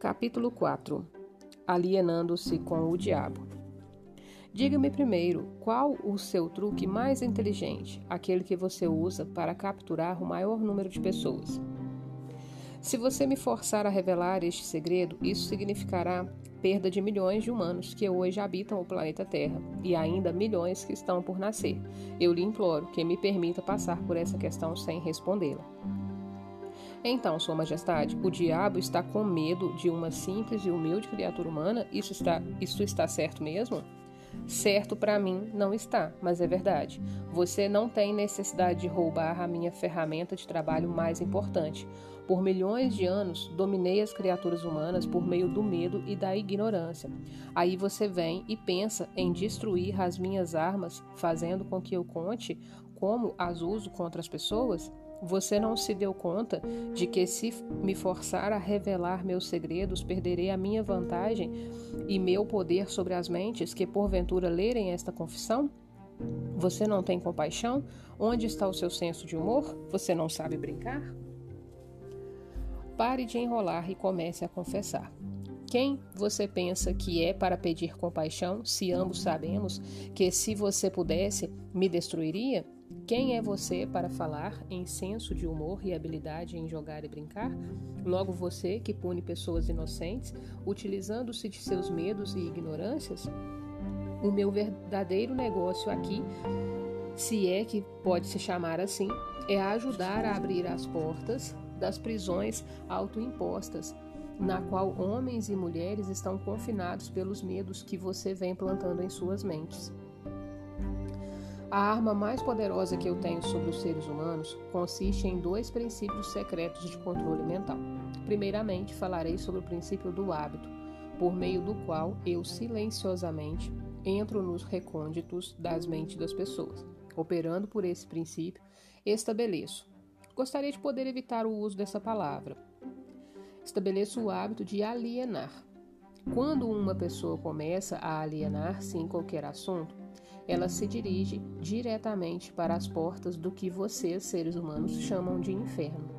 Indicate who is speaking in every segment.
Speaker 1: Capítulo 4 Alienando-se com o diabo. Diga-me primeiro, qual o seu truque mais inteligente, aquele que você usa para capturar o maior número de pessoas? Se você me forçar a revelar este segredo, isso significará perda de milhões de humanos que hoje habitam o planeta Terra e ainda milhões que estão por nascer. Eu lhe imploro que me permita passar por essa questão sem respondê-la. Então, Sua Majestade, o diabo está com medo de uma simples e humilde criatura humana? Isso está, isso está certo mesmo? Certo para mim não está, mas é verdade. Você não tem necessidade de roubar a minha ferramenta de trabalho mais importante. Por milhões de anos, dominei as criaturas humanas por meio do medo e da ignorância. Aí você vem e pensa em destruir as minhas armas, fazendo com que eu conte como as uso contra as pessoas? Você não se deu conta de que, se me forçar a revelar meus segredos, perderei a minha vantagem e meu poder sobre as mentes que, porventura, lerem esta confissão? Você não tem compaixão? Onde está o seu senso de humor? Você não sabe brincar? Pare de enrolar e comece a confessar. Quem você pensa que é para pedir compaixão, se ambos sabemos que, se você pudesse, me destruiria? Quem é você para falar em senso de humor e habilidade em jogar e brincar? Logo você que pune pessoas inocentes, utilizando-se de seus medos e ignorâncias? O meu verdadeiro negócio aqui, se é que pode se chamar assim, é ajudar a abrir as portas das prisões autoimpostas, na qual homens e mulheres estão confinados pelos medos que você vem plantando em suas mentes. A arma mais poderosa que eu tenho sobre os seres humanos consiste em dois princípios secretos de controle mental. Primeiramente, falarei sobre o princípio do hábito, por meio do qual eu silenciosamente entro nos recônditos das mentes das pessoas. Operando por esse princípio, estabeleço. Gostaria de poder evitar o uso dessa palavra. Estabeleço o hábito de alienar. Quando uma pessoa começa a alienar-se em qualquer assunto, ela se dirige diretamente para as portas do que vocês, seres humanos, chamam de inferno.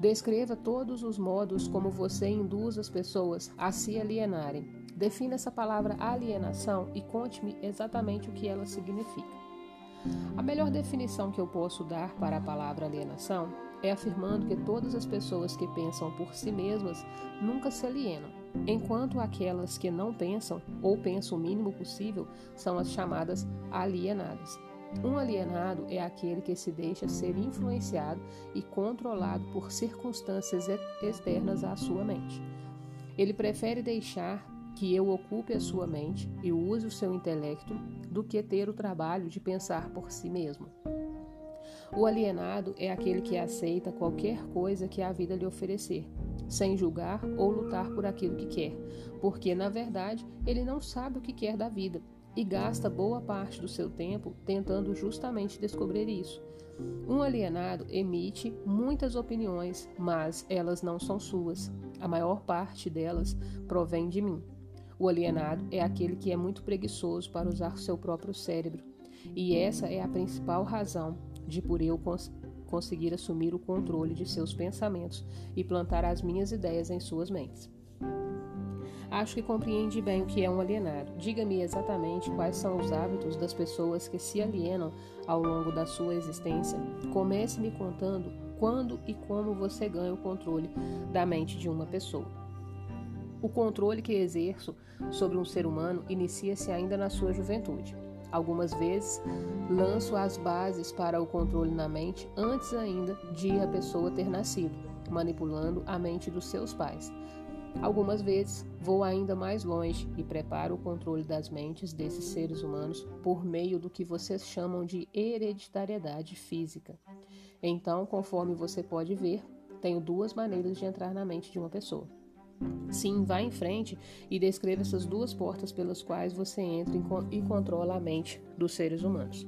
Speaker 1: Descreva todos os modos como você induz as pessoas a se alienarem. Defina essa palavra alienação e conte-me exatamente o que ela significa. A melhor definição que eu posso dar para a palavra alienação é afirmando que todas as pessoas que pensam por si mesmas nunca se alienam, enquanto aquelas que não pensam ou pensam o mínimo possível são as chamadas alienadas. Um alienado é aquele que se deixa ser influenciado e controlado por circunstâncias externas à sua mente. Ele prefere deixar que eu ocupe a sua mente e use o seu intelecto do que ter o trabalho de pensar por si mesmo. O alienado é aquele que aceita qualquer coisa que a vida lhe oferecer, sem julgar ou lutar por aquilo que quer, porque, na verdade, ele não sabe o que quer da vida e gasta boa parte do seu tempo tentando justamente descobrir isso. Um alienado emite muitas opiniões, mas elas não são suas. A maior parte delas provém de mim. O alienado é aquele que é muito preguiçoso para usar seu próprio cérebro, e essa é a principal razão de por eu conseguir assumir o controle de seus pensamentos e plantar as minhas ideias em suas mentes. Acho que compreende bem o que é um alienado. Diga-me exatamente quais são os hábitos das pessoas que se alienam ao longo da sua existência. Comece me contando quando e como você ganha o controle da mente de uma pessoa. O controle que exerço sobre um ser humano inicia-se ainda na sua juventude. Algumas vezes lanço as bases para o controle na mente antes ainda de a pessoa ter nascido, manipulando a mente dos seus pais. Algumas vezes vou ainda mais longe e preparo o controle das mentes desses seres humanos por meio do que vocês chamam de hereditariedade física. Então, conforme você pode ver, tenho duas maneiras de entrar na mente de uma pessoa. Sim, vá em frente e descreva essas duas portas pelas quais você entra e controla a mente dos seres humanos.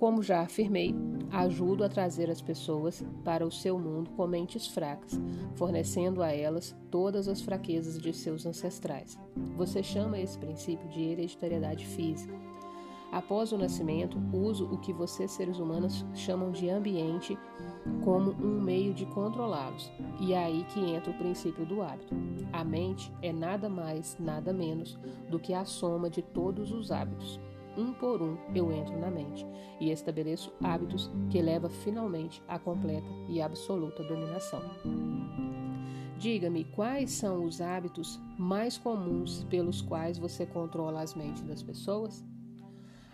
Speaker 1: Como já afirmei, ajudo a trazer as pessoas para o seu mundo com mentes fracas, fornecendo a elas todas as fraquezas de seus ancestrais. Você chama esse princípio de hereditariedade física. Após o nascimento, uso o que vocês seres humanos chamam de ambiente como um meio de controlá-los. E é aí que entra o princípio do hábito. A mente é nada mais, nada menos do que a soma de todos os hábitos. Um por um eu entro na mente e estabeleço hábitos que levam finalmente à completa e absoluta dominação. Diga-me quais são os hábitos mais comuns pelos quais você controla as mentes das pessoas?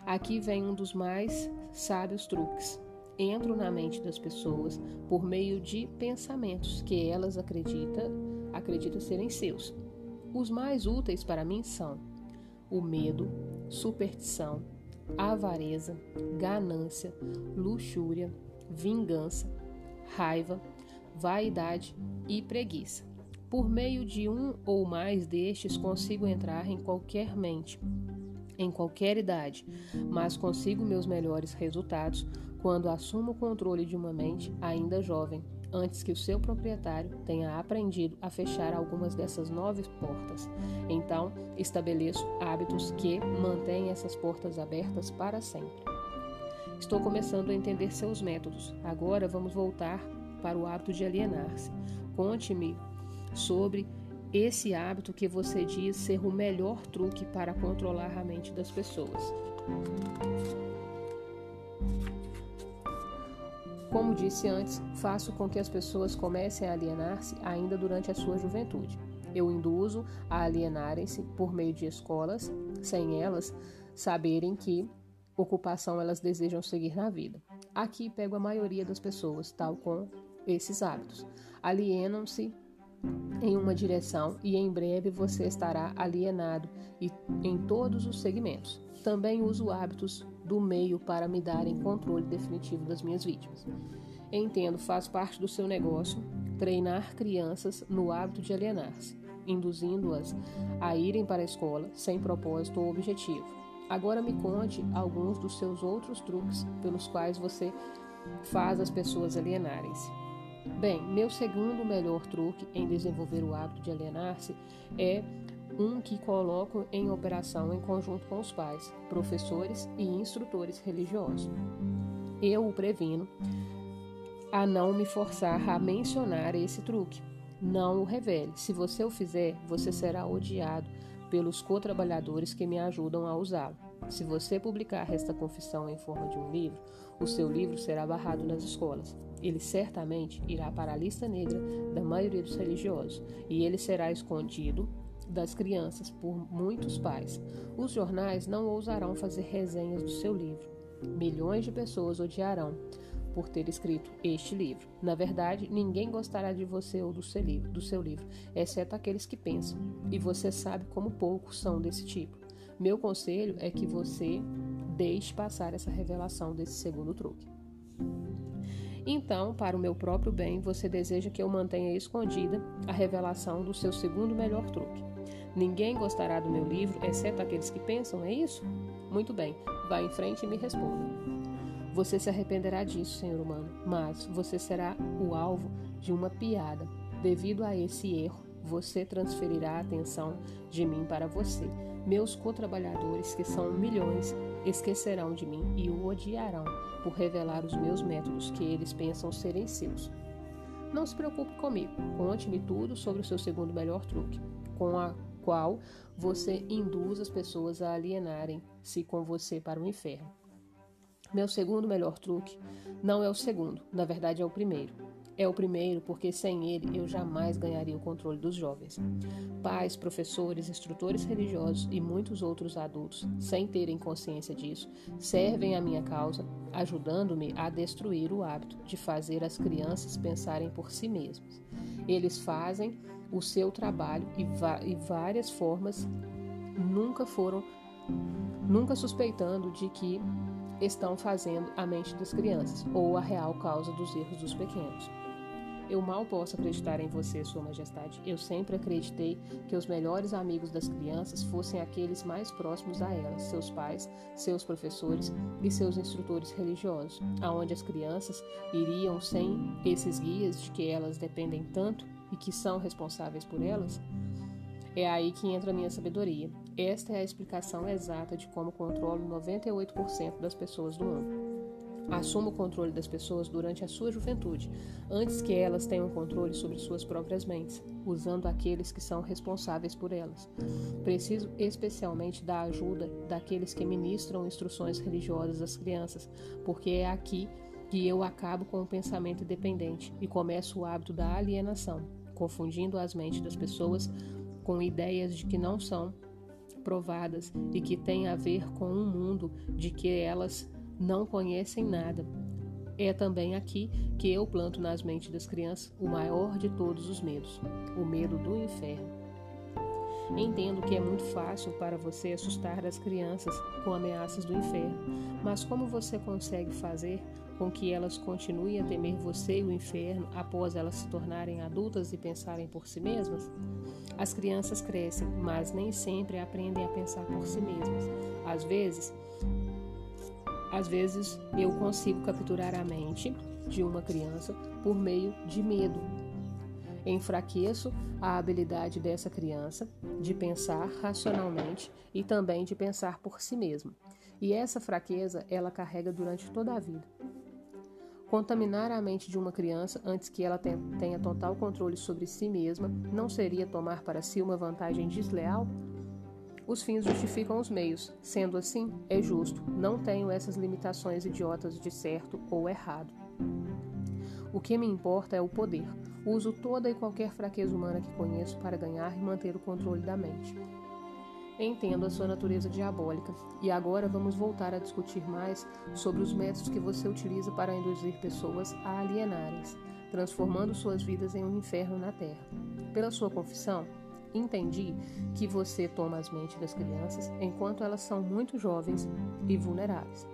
Speaker 1: Aqui vem um dos mais sábios truques. Entro na mente das pessoas por meio de pensamentos que elas acreditam, acreditam serem seus. Os mais úteis para mim são o medo, superstição, avareza, ganância, luxúria, vingança, raiva, vaidade e preguiça. Por meio de um ou mais destes, consigo entrar em qualquer mente, em qualquer idade, mas consigo meus melhores resultados quando assumo o controle de uma mente ainda jovem, antes que o seu proprietário tenha aprendido a fechar algumas dessas nove portas. Então, estabeleço hábitos que mantêm essas portas abertas para sempre. Estou começando a entender seus métodos. Agora vamos voltar para o hábito de alienar-se. Conte-me sobre esse hábito que você diz ser o melhor truque para controlar a mente das pessoas. Como disse antes, faço com que as pessoas comecem a alienar-se ainda durante a sua juventude. Eu induzo a alienarem-se por meio de escolas, sem elas saberem que ocupação elas desejam seguir na vida. Aqui pego a maioria das pessoas, tal com esses hábitos. Alienam-se em uma direção e em breve você estará alienado e em todos os segmentos. Também uso hábitos do meio para me darem controle definitivo das minhas vítimas. Entendo, faz parte do seu negócio treinar crianças no hábito de alienar-se, induzindo-as a irem para a escola sem propósito ou objetivo. Agora me conte alguns dos seus outros truques pelos quais você faz as pessoas alienarem-se. Bem, meu segundo melhor truque em desenvolver o hábito de alienar-se é um que coloco em operação em conjunto com os pais, professores e instrutores religiosos. Eu o previno a não me forçar a mencionar esse truque. Não o revele. Se você o fizer, você será odiado pelos co-trabalhadores que me ajudam a usá-lo. Se você publicar esta confissão em forma de um livro, o seu livro será barrado nas escolas. Ele certamente irá para a lista negra da maioria dos religiosos e ele será escondido das crianças por muitos pais. Os jornais não ousarão fazer resenhas do seu livro. Milhões de pessoas odiarão por ter escrito este livro. Na verdade, ninguém gostará de você ou do seu livro, do seu livro, exceto aqueles que pensam. E você sabe como poucos são desse tipo. Meu conselho é que você deixe passar essa revelação desse segundo truque. Então, para o meu próprio bem, você deseja que eu mantenha escondida a revelação do seu segundo melhor truque. Ninguém gostará do meu livro, exceto aqueles que pensam, é isso? Muito bem, vá em frente e me responda. Você se arrependerá disso, senhor humano, mas você será o alvo de uma piada. Devido a esse erro, você transferirá a atenção de mim para você. Meus co-trabalhadores, que são milhões, esquecerão de mim e o odiarão por revelar os meus métodos que eles pensam serem seus. Não se preocupe comigo, conte-me tudo sobre o seu segundo melhor truque, com a qual você induz as pessoas a alienarem-se com você para o inferno. Meu segundo melhor truque não é o segundo, na verdade é o primeiro. É o primeiro porque sem ele eu jamais ganharia o controle dos jovens. Pais, professores, instrutores religiosos e muitos outros adultos, sem terem consciência disso, servem à minha causa, ajudando-me a destruir o hábito de fazer as crianças pensarem por si mesmas. Eles fazem o seu trabalho e, e várias formas nunca foram, nunca suspeitando de que estão fazendo a mente das crianças ou a real causa dos erros dos pequenos. Eu mal posso acreditar em você, Sua Majestade. Eu sempre acreditei que os melhores amigos das crianças fossem aqueles mais próximos a elas, seus pais, seus professores e seus instrutores religiosos, aonde as crianças iriam sem esses guias de que elas dependem tanto e que são responsáveis por elas. É aí que entra a minha sabedoria. Esta é a explicação exata de como controlo 98% das pessoas do mundo. Assuma o controle das pessoas durante a sua juventude, antes que elas tenham controle sobre suas próprias mentes, usando aqueles que são responsáveis por elas. Preciso especialmente da ajuda daqueles que ministram instruções religiosas às crianças, porque é aqui que eu acabo com o pensamento independente e começo o hábito da alienação, confundindo as mentes das pessoas com ideias de que não são provadas e que têm a ver com um mundo de que elas não conhecem nada. É também aqui que eu planto nas mentes das crianças o maior de todos os medos, o medo do inferno. Entendo que é muito fácil para você assustar as crianças com ameaças do inferno, mas como você consegue fazer com que elas continuem a temer você e o inferno após elas se tornarem adultas e pensarem por si mesmas? As crianças crescem, mas nem sempre aprendem a pensar por si mesmas. Às vezes, às vezes eu consigo capturar a mente de uma criança por meio de medo. Enfraqueço a habilidade dessa criança de pensar racionalmente e também de pensar por si mesma. E essa fraqueza ela carrega durante toda a vida. Contaminar a mente de uma criança antes que ela tenha total controle sobre si mesma não seria tomar para si uma vantagem desleal? Os fins justificam os meios. Sendo assim, é justo. Não tenho essas limitações idiotas de certo ou errado. O que me importa é o poder. Uso toda e qualquer fraqueza humana que conheço para ganhar e manter o controle da mente. Entendo a sua natureza diabólica e agora vamos voltar a discutir mais sobre os métodos que você utiliza para induzir pessoas a alienarem-se, transformando suas vidas em um inferno na Terra. Pela sua confissão, entendi que você toma as mentes das crianças enquanto elas são muito jovens e vulneráveis.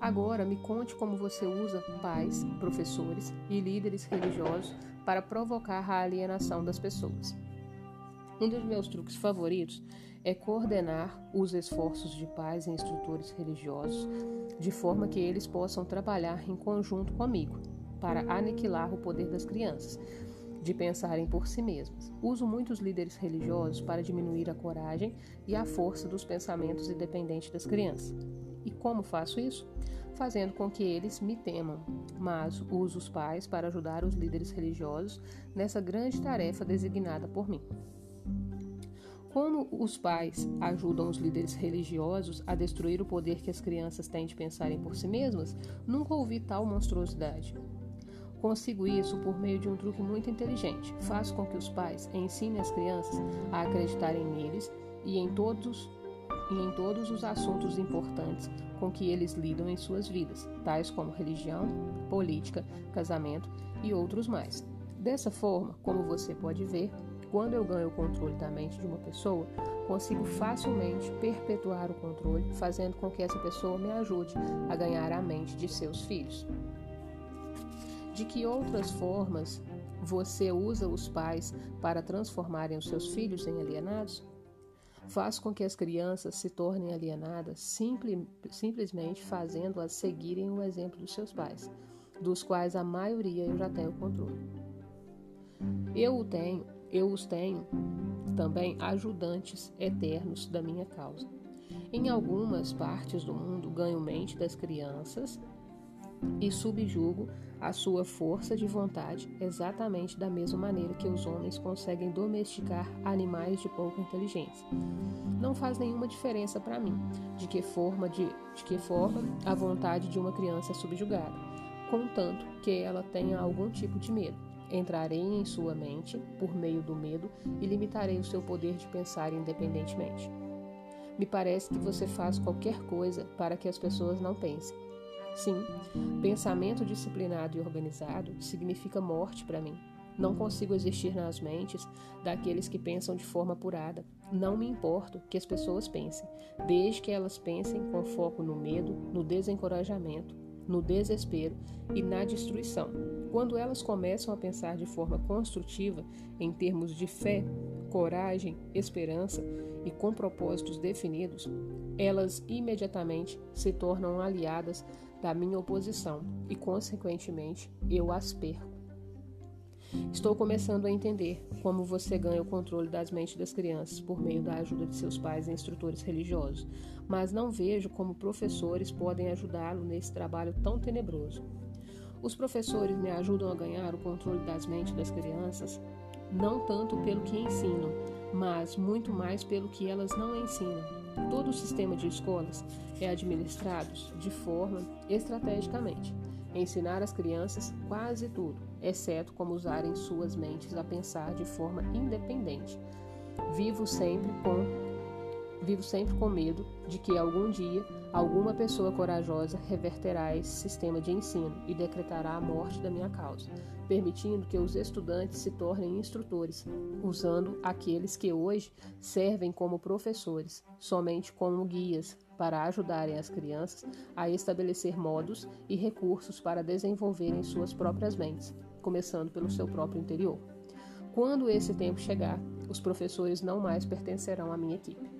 Speaker 1: Agora me conte como você usa pais, professores e líderes religiosos para provocar a alienação das pessoas. Um dos meus truques favoritos é coordenar os esforços de pais e instrutores religiosos de forma que eles possam trabalhar em conjunto comigo para aniquilar o poder das crianças, de pensarem por si mesmas. Uso muitos líderes religiosos para diminuir a coragem e a força dos pensamentos independentes das crianças. E como faço isso? Fazendo com que eles me temam, mas uso os pais para ajudar os líderes religiosos nessa grande tarefa designada por mim. Como os pais ajudam os líderes religiosos a destruir o poder que as crianças têm de pensarem por si mesmas, nunca ouvi tal monstruosidade. Consigo isso por meio de um truque muito inteligente. Faço com que os pais ensinem as crianças a acreditarem neles e em todos e em todos os assuntos importantes com que eles lidam em suas vidas, tais como religião, política, casamento e outros mais. Dessa forma, como você pode ver, quando eu ganho o controle da mente de uma pessoa, consigo facilmente perpetuar o controle, fazendo com que essa pessoa me ajude a ganhar a mente de seus filhos. De que outras formas você usa os pais para transformarem os seus filhos em alienados? Faz com que as crianças se tornem alienadas simple, simplesmente fazendo-as seguirem o exemplo dos seus pais, dos quais a maioria eu já tenho controle. Eu o tenho, eu os tenho também ajudantes eternos da minha causa. Em algumas partes do mundo ganho mente das crianças e subjugo a sua força de vontade exatamente da mesma maneira que os homens conseguem domesticar animais de pouca inteligência. Não faz nenhuma diferença para mim de que forma de, de que forma a vontade de uma criança é subjugada, contanto que ela tenha algum tipo de medo. Entrarei em sua mente por meio do medo e limitarei o seu poder de pensar independentemente. Me parece que você faz qualquer coisa para que as pessoas não pensem. Sim, pensamento disciplinado e organizado significa morte para mim. Não consigo existir nas mentes daqueles que pensam de forma apurada. Não me importo que as pessoas pensem, desde que elas pensem com foco no medo, no desencorajamento, no desespero e na destruição. Quando elas começam a pensar de forma construtiva, em termos de fé, coragem, esperança e com propósitos definidos, elas imediatamente se tornam aliadas da minha oposição e, consequentemente, eu as perco. Estou começando a entender como você ganha o controle das mentes das crianças por meio da ajuda de seus pais e instrutores religiosos, mas não vejo como professores podem ajudá-lo nesse trabalho tão tenebroso. Os professores me ajudam a ganhar o controle das mentes das crianças, não tanto pelo que ensinam, mas muito mais pelo que elas não ensinam. Todo o sistema de escolas é administrado de forma estrategicamente. Ensinar as crianças quase tudo, exceto como usarem suas mentes a pensar de forma independente. Vivo sempre com Vivo sempre com medo de que algum dia alguma pessoa corajosa reverterá esse sistema de ensino e decretará a morte da minha causa, permitindo que os estudantes se tornem instrutores, usando aqueles que hoje servem como professores, somente como guias para ajudarem as crianças a estabelecer modos e recursos para desenvolverem suas próprias mentes, começando pelo seu próprio interior. Quando esse tempo chegar, os professores não mais pertencerão à minha equipe.